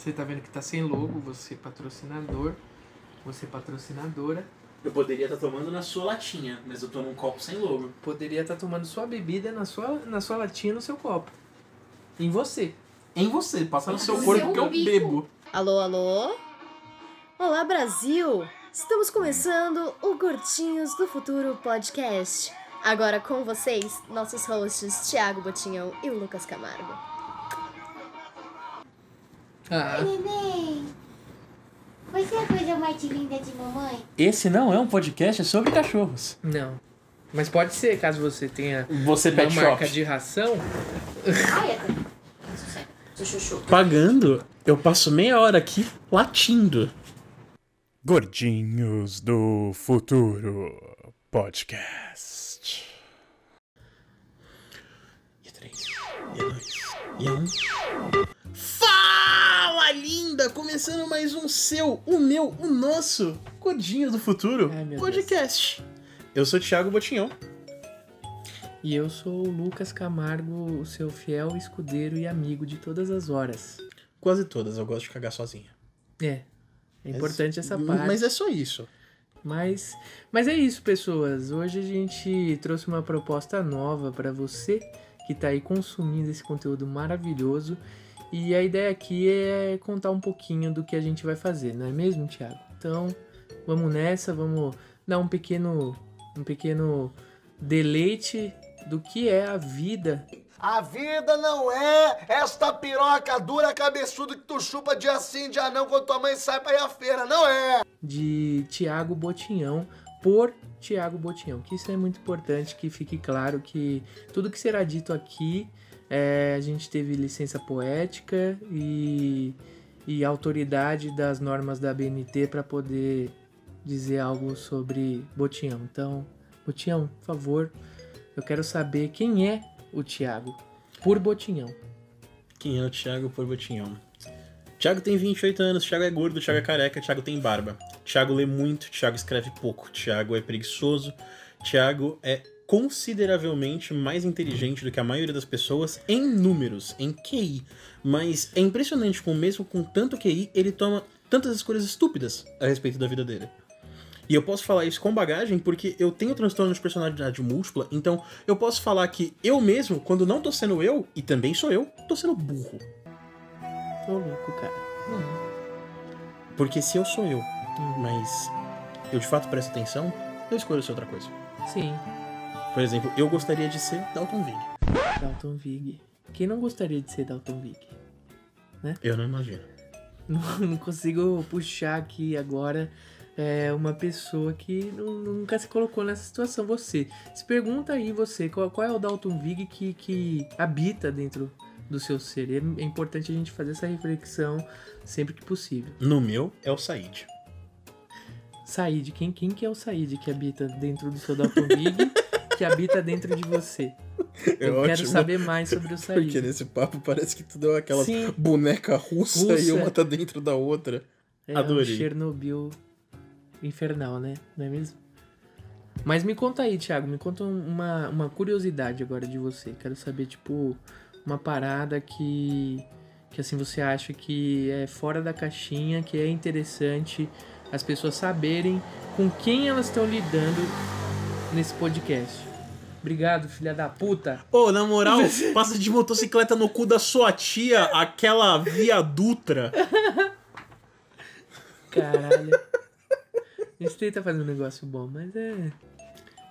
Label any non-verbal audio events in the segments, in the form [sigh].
Você tá vendo que tá sem logo, você patrocinador, você patrocinadora. Eu poderia estar tomando na sua latinha, mas eu tô num copo sem logo. Poderia estar tomando sua bebida na sua, na sua latinha, no seu copo. Em você. Em você, passa no seu corpo que eu bico. bebo. Alô, alô? Olá, Brasil! Estamos começando o Gordinhos do Futuro podcast. Agora com vocês, nossos hosts Thiago Botinhão e Lucas Camargo. Ah, Neném, você é a coisa mais linda de mamãe? Esse não é um podcast, é sobre cachorros. não. Mas pode ser, caso você tenha Você uma marca shop. de ração. Ai, [laughs] chuchu. Pagando, eu passo meia hora aqui latindo. Gordinhos do Futuro Podcast. E a três, e dois, e um. Fala, linda! Começando mais um seu, o meu, o nosso Gordinhos do Futuro Ai, podcast. Eu sou o Thiago Botinhão. E eu sou o Lucas Camargo, o seu fiel escudeiro e amigo de todas as horas. Quase todas, eu gosto de cagar sozinha. É. É importante essa parte. Mas é só isso. Mas, mas é isso, pessoas. Hoje a gente trouxe uma proposta nova para você que tá aí consumindo esse conteúdo maravilhoso. E a ideia aqui é contar um pouquinho do que a gente vai fazer, não é mesmo, Thiago? Então, vamos nessa, vamos dar um pequeno um pequeno deleite do que é a vida A vida não é esta piroca dura cabeçuda que tu chupa dia sim, dia não, quando tua mãe sai pra ir à feira, não é! de Tiago Botinhão por Tiago Botinhão. Que isso é muito importante que fique claro que tudo que será dito aqui é, a gente teve licença poética e, e autoridade das normas da BNT para poder dizer algo sobre Botinhão. Então, Botinhão, por favor, eu quero saber quem é o Tiago por Botinhão. Quem é o Thiago por Botinhão? Thiago tem 28 anos, Thiago é gordo, Thiago é careca, Thiago tem barba. Thiago lê muito, Thiago escreve pouco, Thiago é preguiçoso, Thiago é consideravelmente mais inteligente do que a maioria das pessoas em números, em QI. Mas é impressionante como mesmo com tanto QI, ele toma tantas escolhas estúpidas a respeito da vida dele. E eu posso falar isso com bagagem porque eu tenho transtorno de personalidade múltipla, então eu posso falar que eu mesmo, quando não tô sendo eu, e também sou eu, tô sendo burro. Tô louco, cara. Porque se eu sou eu, mas eu de fato presto atenção, eu escolho ser outra coisa. Sim, Por exemplo, eu gostaria de ser Dalton Vig. Dalton Vig. Quem não gostaria de ser Dalton Vig? Eu não imagino. [laughs] Não, não consigo puxar aqui agora é, uma pessoa que nu- nunca se colocou nessa situação. Você. Se pergunta aí você, qual, qual é o Dalton Vig que, que habita dentro do seu ser? E É, é importante a gente fazer essa reflexão sempre que possível. No meu é o Said. Said, quem, quem que é o Said que habita dentro do seu Dalton Vig, [laughs] que habita dentro de você? Eu quero saber mais sobre o. É Porque nesse papo parece que tudo é aquela Sim. boneca russa, Russa. e uma tá dentro da outra. É Adorei. um Chernobyl infernal, né? Não é mesmo? Mas me conta aí, Thiago, me conta uma, uma curiosidade agora de você. Quero saber, tipo, uma parada que, que assim você acha que é fora da caixinha, que é interessante as pessoas saberem com quem elas estão lidando nesse podcast. Obrigado, filha da puta. Ô, na moral, [laughs] passa de motocicleta no cu da sua tia, aquela via Dutra. Caralho. A gente tenta fazer um negócio bom, mas é.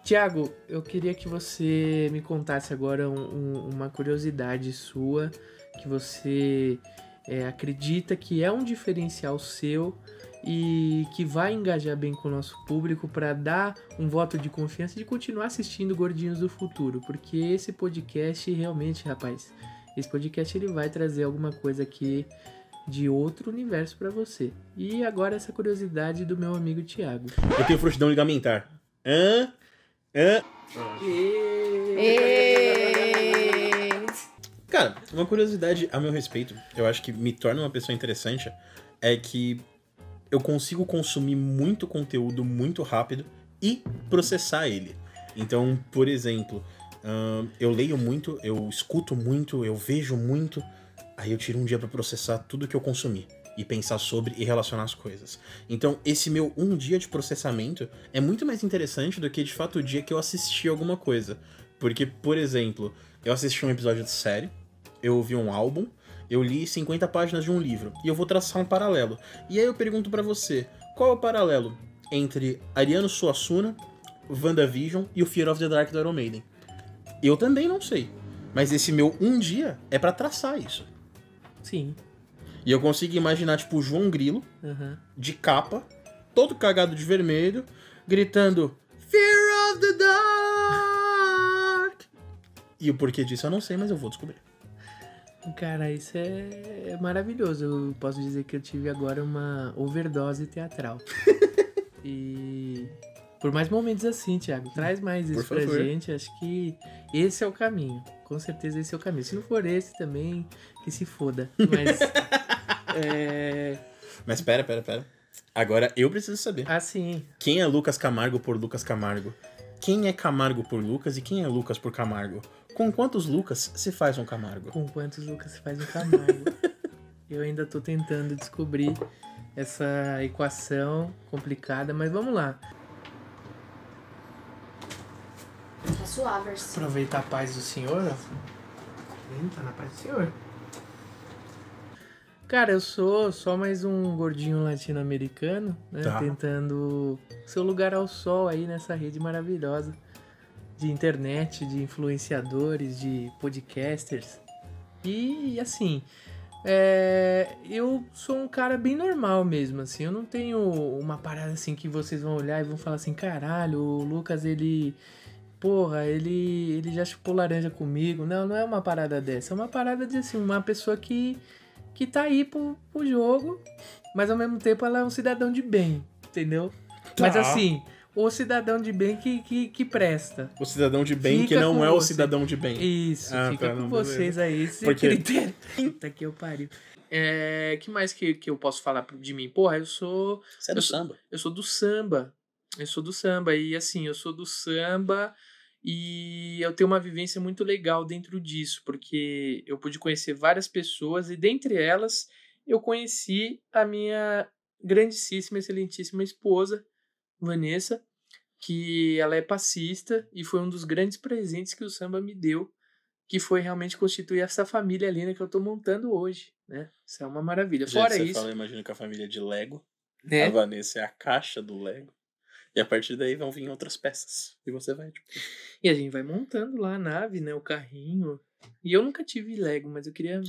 Tiago, eu queria que você me contasse agora um- um- uma curiosidade sua que você é, acredita que é um diferencial seu e que vai engajar bem com o nosso público para dar um voto de confiança de continuar assistindo Gordinhos do Futuro, porque esse podcast realmente, rapaz, esse podcast ele vai trazer alguma coisa aqui de outro universo pra você. E agora essa curiosidade do meu amigo Thiago. Eu tenho frouxidão ligamentar. Hã? Hã? Cara, uma curiosidade a meu respeito, eu acho que me torna uma pessoa interessante, é que eu consigo consumir muito conteúdo muito rápido e processar ele. Então, por exemplo, eu leio muito, eu escuto muito, eu vejo muito, aí eu tiro um dia pra processar tudo que eu consumi. e pensar sobre e relacionar as coisas. Então, esse meu um dia de processamento é muito mais interessante do que de fato o dia que eu assisti alguma coisa. Porque, por exemplo, eu assisti um episódio de série, eu ouvi um álbum, eu li 50 páginas de um livro e eu vou traçar um paralelo. E aí eu pergunto pra você, qual é o paralelo entre Ariano Suassuna, WandaVision e o Fear of the Dark do Iron Maiden? Eu também não sei. Mas esse meu um dia é pra traçar isso. Sim. E eu consigo imaginar, tipo, o João Grilo, Aham. de capa, todo cagado de vermelho, gritando Fear of the Dark! E o porquê disso eu não sei, mas eu vou descobrir. Cara, isso é maravilhoso. Eu posso dizer que eu tive agora uma overdose teatral. [laughs] e por mais momentos assim, Thiago, traz mais isso pra gente. Acho que esse é o caminho. Com certeza esse é o caminho. Se não for esse também, que se foda. Mas [laughs] é Mas pera, pera, pera. Agora eu preciso saber. assim, Quem é Lucas Camargo por Lucas Camargo? Quem é Camargo por Lucas e quem é Lucas por Camargo? Com quantos Lucas se faz um Camargo? com quantos Lucas se faz um Camargo? [laughs] eu ainda tô tentando descobrir essa equação complicada, mas vamos lá. Tá suavers. Aproveitar a paz do Senhor, ó. Tá na paz do Senhor. Cara, eu sou só mais um gordinho latino-americano, né? Tá. Tentando seu lugar ao sol aí nessa rede maravilhosa de internet, de influenciadores, de podcasters. E assim, é, eu sou um cara bem normal mesmo, assim. Eu não tenho uma parada assim que vocês vão olhar e vão falar assim: caralho, o Lucas ele porra, ele, ele já chupou laranja comigo. Não, não é uma parada dessa. É uma parada de, assim, uma pessoa que, que tá aí pro, pro jogo, mas ao mesmo tempo ela é um cidadão de bem, entendeu? Mas Tá. assim, o cidadão de bem que, que, que presta. O cidadão de bem Fica que não é o você. cidadão de bem. Isso, Ah, fica tá, com não, vocês aí esse Porque- critério. Puta que eu pariu. É, que mais que, que eu posso falar de mim? Porra, eu sou Você é do Eu samba. eu sou do samba. Eu sou do samba. E assim, eu sou do samba e eu tenho uma vivência muito legal dentro disso, porque eu pude conhecer várias pessoas e dentre elas eu conheci a minha grandíssima, excelentíssima esposa, Vanessa, que ela é passista e foi um dos grandes presentes que o samba me deu, que foi realmente constituir essa família linda que eu tô montando hoje, né? Isso é uma maravilha. Fora que você isso, fala, imagina com a família de Lego. A né? Vanessa é a caixa do Lego. E a partir daí vão vir outras peças. E você vai, tipo. E a gente vai montando lá a nave, né? O carrinho. E eu nunca tive Lego, mas eu queria.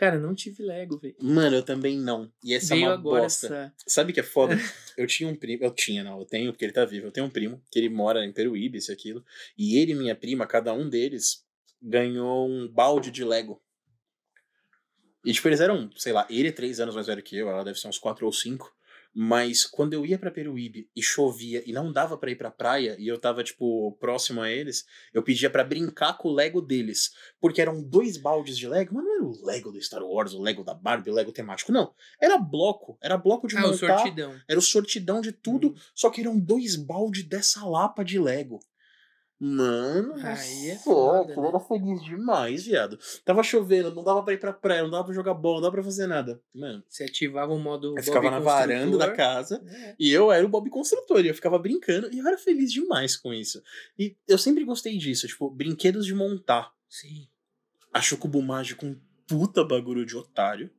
Cara, não tive Lego, velho. Mano, eu também não. E essa Veio é uma agora bosta. essa. Sabe o que é foda? [laughs] eu tinha um primo. Eu tinha, não. Eu tenho, porque ele tá vivo. Eu tenho um primo que ele mora em Peruíbe, isso e aquilo. E ele e minha prima, cada um deles, ganhou um balde de Lego. E, tipo, eles eram, sei lá, ele é três anos mais velho que eu, ela deve ser uns quatro ou cinco. Mas quando eu ia pra Peruíbe e chovia e não dava pra ir pra praia e eu tava, tipo, próximo a eles, eu pedia pra brincar com o Lego deles. Porque eram dois baldes de Lego, mas não era o Lego do Star Wars, o Lego da Barbie, o Lego temático, não. Era bloco, era bloco de Ah, o montar, sortidão. era o sortidão de tudo, só que eram dois baldes dessa lapa de Lego. Mano, Aí é foda, aquilo né? era feliz demais, viado. Tava chovendo, não dava pra ir pra praia, não dava pra jogar bola, não dava pra fazer nada. Mano, Você ativava o modo. eu ficava na varanda da casa É. e eu era o Bob Construtor, e eu ficava brincando, e eu era feliz demais com isso. E eu sempre gostei disso, tipo, brinquedos de montar. Sim. Acho o cubo mágico um puta bagulho de otário.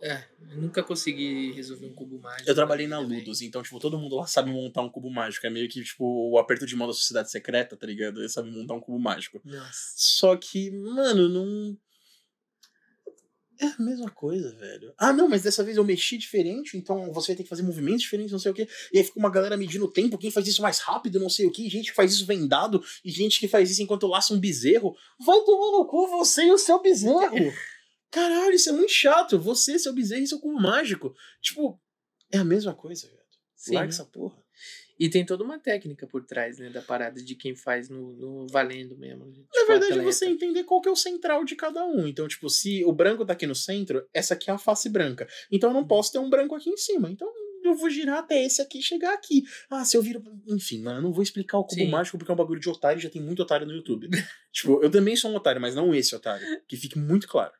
É, nunca consegui resolver um cubo mágico. Eu trabalhei na também. Ludus, então, tipo, todo mundo lá sabe montar um cubo mágico. É meio que, tipo, o aperto de mão da sociedade secreta, tá ligado? Ele sabe montar um cubo mágico. Nossa. Só que, mano, não. É a mesma coisa, velho. Ah, não, mas dessa vez eu mexi diferente, então você vai ter que fazer movimentos diferentes, não sei o quê. E aí fica uma galera medindo o tempo, quem faz isso mais rápido, não sei o quê. Gente que faz isso vendado, e gente que faz isso enquanto laça um bezerro. Vai tomar no cu você e o seu bezerro. [laughs] Caralho, isso é muito chato. Você, seu bezerro e seu cubo mágico. Tipo, é a mesma coisa, velho. Sim. Larga essa porra. E tem toda uma técnica por trás, né? Da parada de quem faz no, no valendo mesmo. Na Tipo, verdade, atleta. você entender qual que é o central de cada um. Então, tipo, se o branco tá aqui no centro, essa aqui é a face branca. Então eu não posso ter um branco aqui em cima. Então eu vou girar até esse aqui chegar aqui. Ah, se eu viro. Enfim, mano, eu não vou explicar o cubo Sim. mágico porque é um bagulho de otário e já tem muito otário no YouTube. [laughs] tipo, eu também sou um otário, mas não esse otário. Que fique muito claro.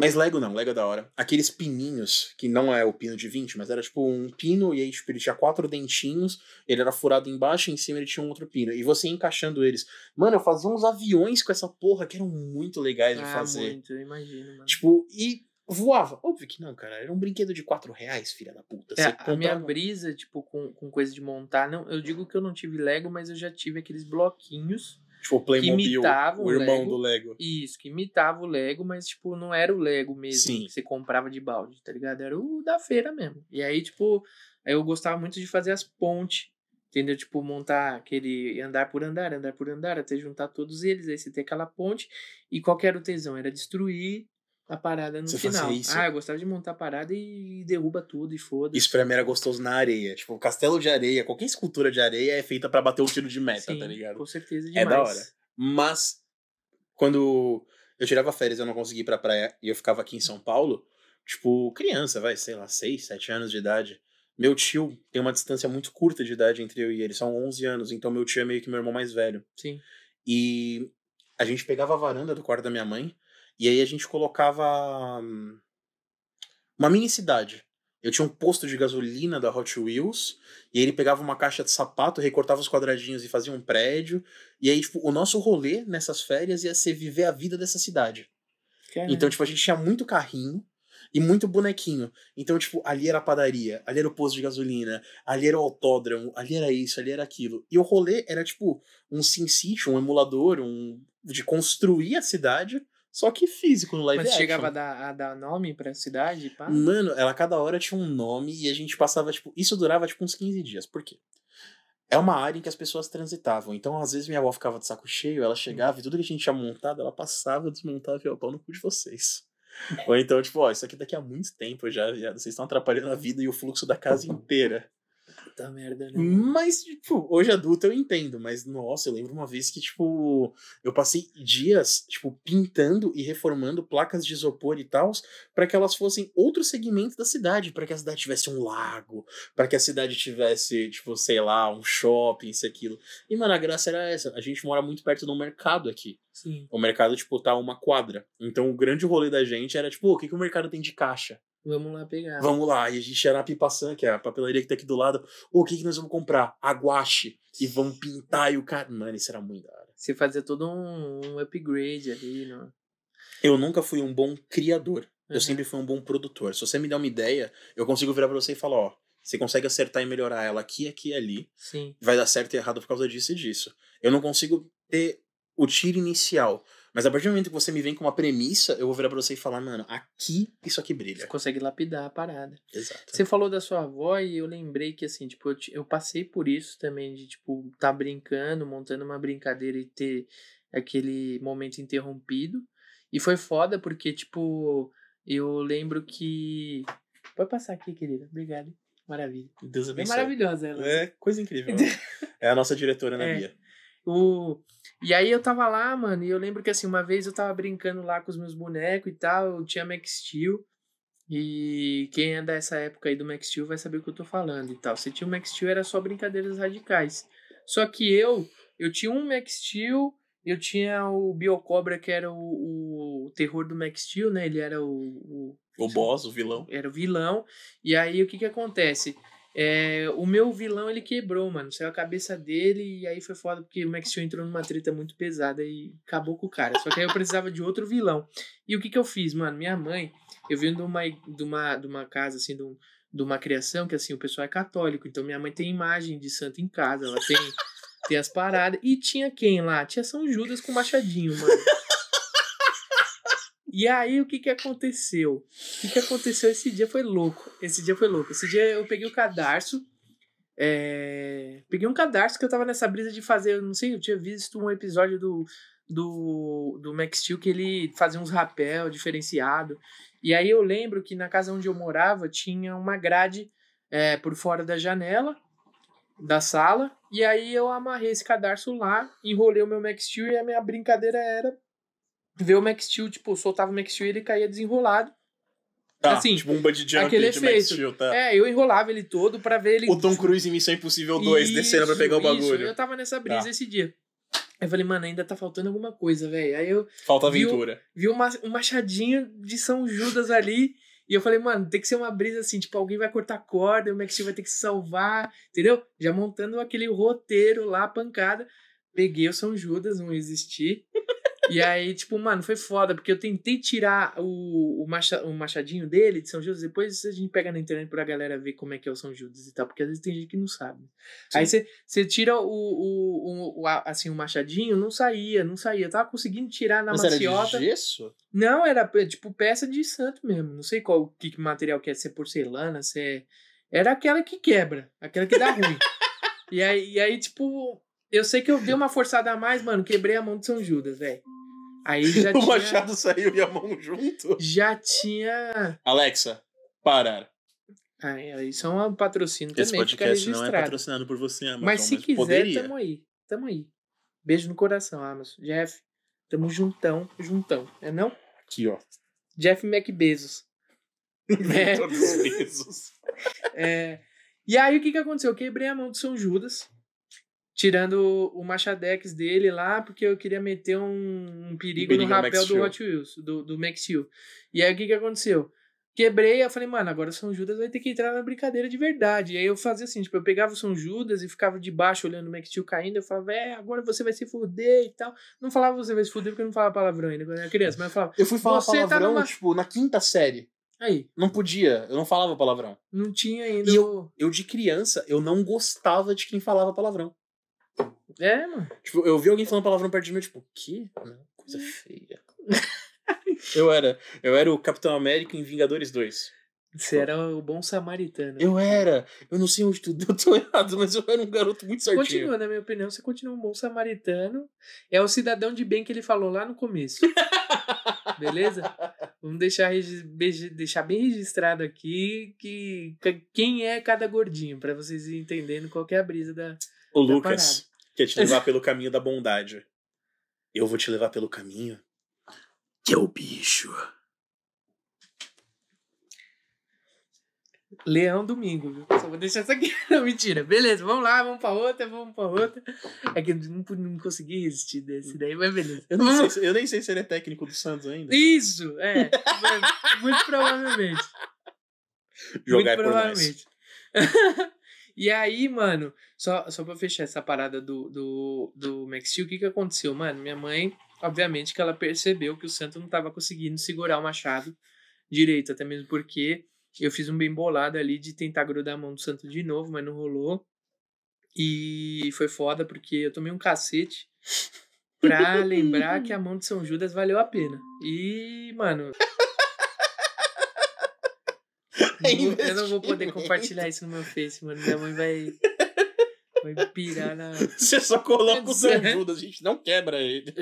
Mas Lego não, Lego é da hora. Aqueles pininhos, que não é o pino de 20, mas era tipo um pino, e aí tipo, ele tinha quatro dentinhos, ele era furado embaixo e em cima ele tinha um outro pino. E você ia encaixando eles. Mano, eu fazia uns aviões com essa porra que eram muito legais de ah, fazer. muito, eu imagino, mano. Tipo, e voava. Óbvio que não, cara. Era um brinquedo de 4 reais, filha da puta. É, Você a minha comprava- brisa, tipo, com, com coisa de montar, não, eu digo que eu não tive Lego, mas eu já tive aqueles bloquinhos. Tipo, o Playmobil, o irmão Lego. do Lego. Isso, que imitava o Lego, mas, tipo, não era o Lego mesmo Sim. que você comprava de balde, tá ligado? Era o da feira mesmo. E aí, tipo, aí eu gostava muito de fazer as pontes, entendeu? Tipo, montar aquele andar por andar, andar por andar, até juntar todos eles, aí você tem aquela ponte. E qual era o tesão? Era destruir a parada no Você final. isso? Ah, eu gostava de montar a parada e derruba tudo e foda-se. Isso pra mim era gostoso na areia. Tipo, castelo de areia, qualquer escultura de areia é feita pra bater um tiro de meta, Sim, tá ligado? Com certeza É demais. da hora. Mas, quando eu tirava férias eu não conseguia ir pra praia e eu ficava aqui em São Paulo, tipo, criança, vai, sei lá, 6, 7 anos de idade. Meu tio tem uma distância muito curta de idade entre eu e ele, são 11 anos, então meu tio é meio que meu irmão mais velho. Sim. E a gente pegava a varanda do quarto da minha mãe e aí a gente colocava hum, uma mini cidade. Eu tinha um posto de gasolina da Hot Wheels e aí ele pegava uma caixa de sapato, recortava os quadradinhos e fazia um prédio. E aí, tipo, o nosso rolê nessas férias ia ser viver a vida dessa cidade. Caralho. Então, tipo, a gente tinha muito carrinho e muito bonequinho. Então, tipo, ali era a padaria, ali era o posto de gasolina, ali era o autódromo, ali era isso, ali era aquilo. E o rolê era, tipo, um SimCity, um emulador, um de construir a cidade, só que físico, no live Mas action. chegava a dar, a dar nome pra cidade, pá? Mano, ela cada hora tinha um nome e a gente passava, tipo, isso durava tipo uns 15 dias. Por quê? É uma área em que as pessoas transitavam. Então, às vezes, minha avó ficava de saco cheio, ela chegava e tudo que a gente tinha montado, ela passava, desmontava e ia pau no cu de vocês. [laughs] Ou então, tipo, ó, isso aqui daqui a muito tempo já, já vocês estão atrapalhando a vida e o fluxo da casa inteira. Puta merda, né? Mas, tipo, hoje adulto eu entendo, mas nossa, eu lembro uma vez que, tipo, eu passei dias, tipo, pintando e reformando placas de isopor e tal, para que elas fossem outro segmento da cidade, para que a cidade tivesse um lago, para que a cidade tivesse, tipo, sei lá, um shopping, isso aquilo. E, mano, a graça era essa. A gente mora muito perto de um mercado aqui. Sim. O mercado, tipo, tá uma quadra. Então o grande rolê da gente era, tipo, o que, que o mercado tem de caixa? Vamos lá pegar. Vamos lá, e a gente ia na Pipaçã, que é a papelaria que tá aqui do lado. O que, que nós vamos comprar? Aguache. E vamos pintar e o cara. Mano, isso era muito da hora. Você fazia todo um, um upgrade ali, no... Eu nunca fui um bom criador. Eu Uhum. sempre fui um bom produtor. Se você me der uma ideia, eu consigo virar pra você e falar: ó, você consegue acertar e melhorar ela aqui, aqui e ali. Sim. Vai dar certo e errado por causa disso e disso. Eu não consigo ter o tiro inicial. Mas a partir do momento que você me vem com uma premissa, eu vou virar pra você e falar, mano, aqui isso aqui Você brilha. consegue lapidar a parada. Exato. Você falou da sua avó e eu lembrei que, assim, tipo, eu, eu passei por isso também, de, tipo, tá brincando, montando uma brincadeira e ter aquele momento interrompido. E foi foda porque, tipo, eu lembro que. Pode passar aqui, querida. Obrigado. Maravilha. Deus É abençoe. maravilhosa ela. É coisa incrível. [laughs] é a nossa diretora, Ana É. Bia. O... E aí eu tava lá, mano, e eu lembro que assim, uma vez eu tava brincando lá com os meus bonecos e tal, eu tinha Max Steel. E quem é dessa época aí do Max Steel vai saber o que eu tô falando e tal. Se tinha o Max Steel era só brincadeiras radicais. Só que eu, eu tinha um Max Steel, eu tinha o Biocobra que era o, o terror do Max Steel, né? Ele era o, o O boss, o vilão. era o vilão. E aí o que que acontece? É, o meu vilão ele quebrou, mano. Saiu a cabeça dele e aí foi foda porque o Max Steel entrou numa treta muito pesada e acabou com o cara. Só que aí eu precisava de outro vilão. E o que que eu fiz, mano? Minha mãe, eu vim de uma, de uma, de uma casa assim, de, um- de uma criação que assim, o pessoal é católico. Então minha mãe tem imagem de santo em casa, ela tem, tem as paradas. E tinha quem lá? Tinha São Judas com machadinho, mano. E aí, o que que aconteceu? O que que aconteceu esse dia foi louco. Esse dia foi louco. Esse dia eu peguei o cadarço. é, Peguei um cadarço que eu tava nessa brisa de fazer. Eu não sei, eu tinha visto um episódio do, do, do Max Steel que ele fazia uns rapel diferenciado. E aí eu lembro que na casa onde eu morava tinha uma grade é, por fora da janela da sala. E aí eu amarrei esse cadarço lá, enrolei o meu Max Steel e a minha brincadeira era ver o Max Steel, tipo, soltava o Max Steel e ele caía desenrolado. Tá, Assim, tipo um jump aquele de Max efeito. Steel, tá? É, eu enrolava ele todo pra ver ele. O Tom Cruise em Missão Impossível 2, descendo pra Isso, pegar o isso. bagulho. Eu tava nessa brisa Tá. esse dia. Aí eu falei, mano, ainda tá faltando alguma coisa, velho. Aí eu Falta Viu? aventura. vi uma, um machadinho de São Judas ali. E eu falei, mano, tem que ser uma brisa assim, tipo, alguém vai cortar corda, o Max Steel vai ter que se salvar, entendeu? Já montando aquele roteiro lá, pancada. Peguei o São Judas, não existi. E aí, tipo, mano, foi foda, porque eu tentei tirar o, o, macha, o machadinho dele de São Judas, depois a gente pega na internet pra galera ver como é que é o São Judas e tal, porque às vezes tem gente que não sabe. Aí você tira o, o, o, assim, o machadinho, não saía, não saía. Eu tava conseguindo tirar na Mas era maciota. de gesso? Não, era pe- tipo peça de santo mesmo. Não sei qual que, que material que é, se é porcelana, se é. Era aquela que quebra, aquela que dá ruim. [laughs] e, aí, e aí, tipo, eu sei que eu dei uma forçada a mais, mano, quebrei a mão de São Judas, velho. Aí [laughs] já o tinha. machado saiu e a mão junto. Já tinha. Alexa, parar. Aí isso é um patrocínio Esse também, fica podcast não é patrocinado por você, Amazon, mas se quiser, poderia. tamo aí. Tamo aí. Beijo no coração, Amazon. Jeff, tamo juntão, juntão. É não? Aqui, ó. Jeff McBezos. [laughs] [laughs] É. Todos os meses. É, E aí, o que que aconteceu? Eu quebrei a mão do São Judas, tirando o machadex dele lá, porque eu queria meter um, um perigo perigo no rapel do. Hot Wheels, do, do Max Steel. E aí, o que que aconteceu? Quebrei, eu falei, mano, agora o São Judas vai ter que entrar na brincadeira de verdade. E aí eu fazia assim, tipo, eu pegava o São Judas e ficava de baixo olhando o Max Steel caindo, eu falava, é, agora você vai se fuder e tal. Não falava você vai se fuder porque eu não falava palavrão ainda quando eu era criança, mas eu falava, Eu fui falar Você tá palavrão, numa- tipo, na quinta série. aí, Não podia, eu não falava palavrão. não tinha ainda E o... Eu, de criança, eu não gostava de quem falava palavrão. É, mano. Tipo, eu vi alguém falando palavrão perto de mim, tipo, que? Coisa feia. eu era, eu era o Capitão América em Vingadores 2. Você era o bom samaritano. Eu era, eu não sei onde tudo [laughs] deu tão errado, mas eu era um garoto muito certinho. Continua, na minha opinião, você continua um bom samaritano. É o cidadão de bem que ele falou lá no começo. [laughs] Beleza? Vamos deixar, deixar bem registrado aqui que, que- quem é cada gordinho, pra vocês irem entendendo qual que é a brisa da. O Tá Lucas quer te levar [laughs] pelo caminho da bondade. Eu vou te levar pelo caminho que é o bicho. Leão Domingo, viu? Só vou deixar isso aqui. [laughs] Não, mentira. Beleza, vamos lá, vamos pra outra, vamos pra outra. É que eu não, não consegui resistir desse daí, mas beleza. Eu, não sei se- eu nem sei se ele é técnico do Santos ainda. Isso, é. Muito provavelmente. [laughs] Jogar é Muito nós. provavelmente. e aí, mano, só, só pra fechar essa parada do, do, do Max Steel, o que que aconteceu? Mano, minha mãe, obviamente que ela percebeu que o Santo não tava conseguindo segurar o machado direito, até mesmo porque eu fiz um bem bolado ali de tentar grudar a mão do Santo de novo, mas não rolou. E foi foda porque eu tomei um cacete pra lembrar que a mão de São Judas valeu a pena. E, mano, [laughs] É eu não vou poder compartilhar isso no meu Face, mano. Minha mãe vai. Vai pirar na. [laughs] Você só coloca o São. Judas, a gente não quebra ele.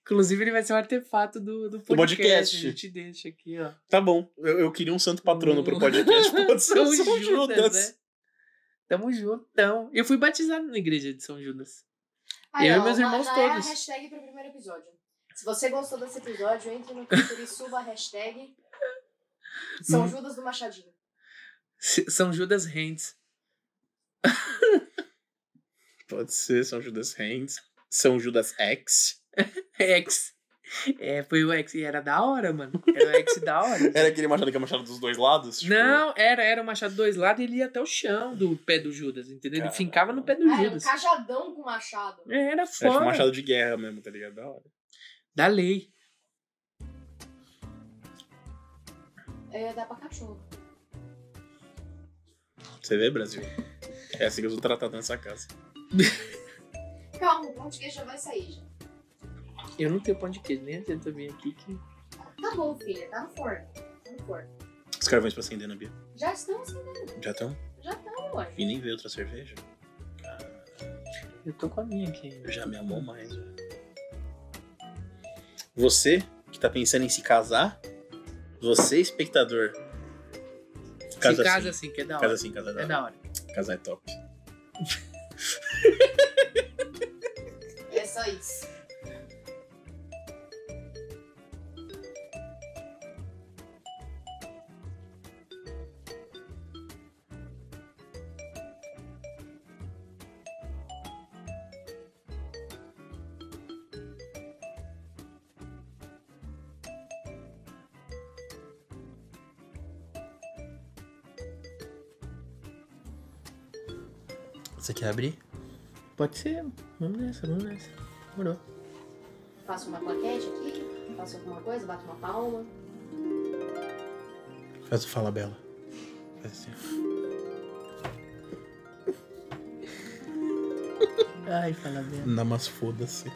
Inclusive, ele vai ser um artefato do, do podcast. podcast. A gente deixa aqui, ó. Tá bom, eu, eu queria um santo patrono pro podcast. [laughs] Pode ser o São São Judas. né? Tamo juntão. Eu fui batizado na igreja de São Judas. Aí, Eu e ó, meus já- irmãos já É a todos. hashtag pro primeiro episódio. Se você gostou desse episódio, entre no Twitter e suba a hashtag [laughs] São Hum. Judas do Machadinho. São Judas Hands. [laughs] Pode ser São Judas Hands. São Judas X. [laughs] X. É, foi o X. E era da hora, mano. Era o X da hora. [laughs] Era aquele machado que é machado dos dois lados? Tipo, Não, era, era o machado dois lados e ele ia até o chão do pé do Judas, entendeu? Ele fincava no pé do Ah, era um Judas. cajadão com machado. É, Era tipo foda. machado de guerra mesmo, tá ligado? Da hora. Da lei. É, dá pra cachorro. Você vê, Brasil? É assim que eu sou tratado nessa casa. [laughs] Calma, o pão de queijo já vai sair já. Eu não tenho pão de queijo, nem adianta vir aqui que. Tá bom, filha, tá no forno. Tá no forno. Os carvões pra acender na Bia. Já estamos acendendo. Já estão? Já estamos, ué. E nem veio outra cerveja? Eu tô com a minha aqui. Eu já me amou mais, velho. Você que tá pensando em se casar, você, espectador. Se Casa assim. assim, que é da hora. Casa assim, casa É da da hora. Casar é top. Você quer abrir? Pode ser. Vamos nessa, vamos nessa. Demorou. Faço uma plaquete aqui, faço alguma coisa, bato uma palma. Faz o Fala Bela. Faz assim. Ai, fala bem. Dá umas foda-se.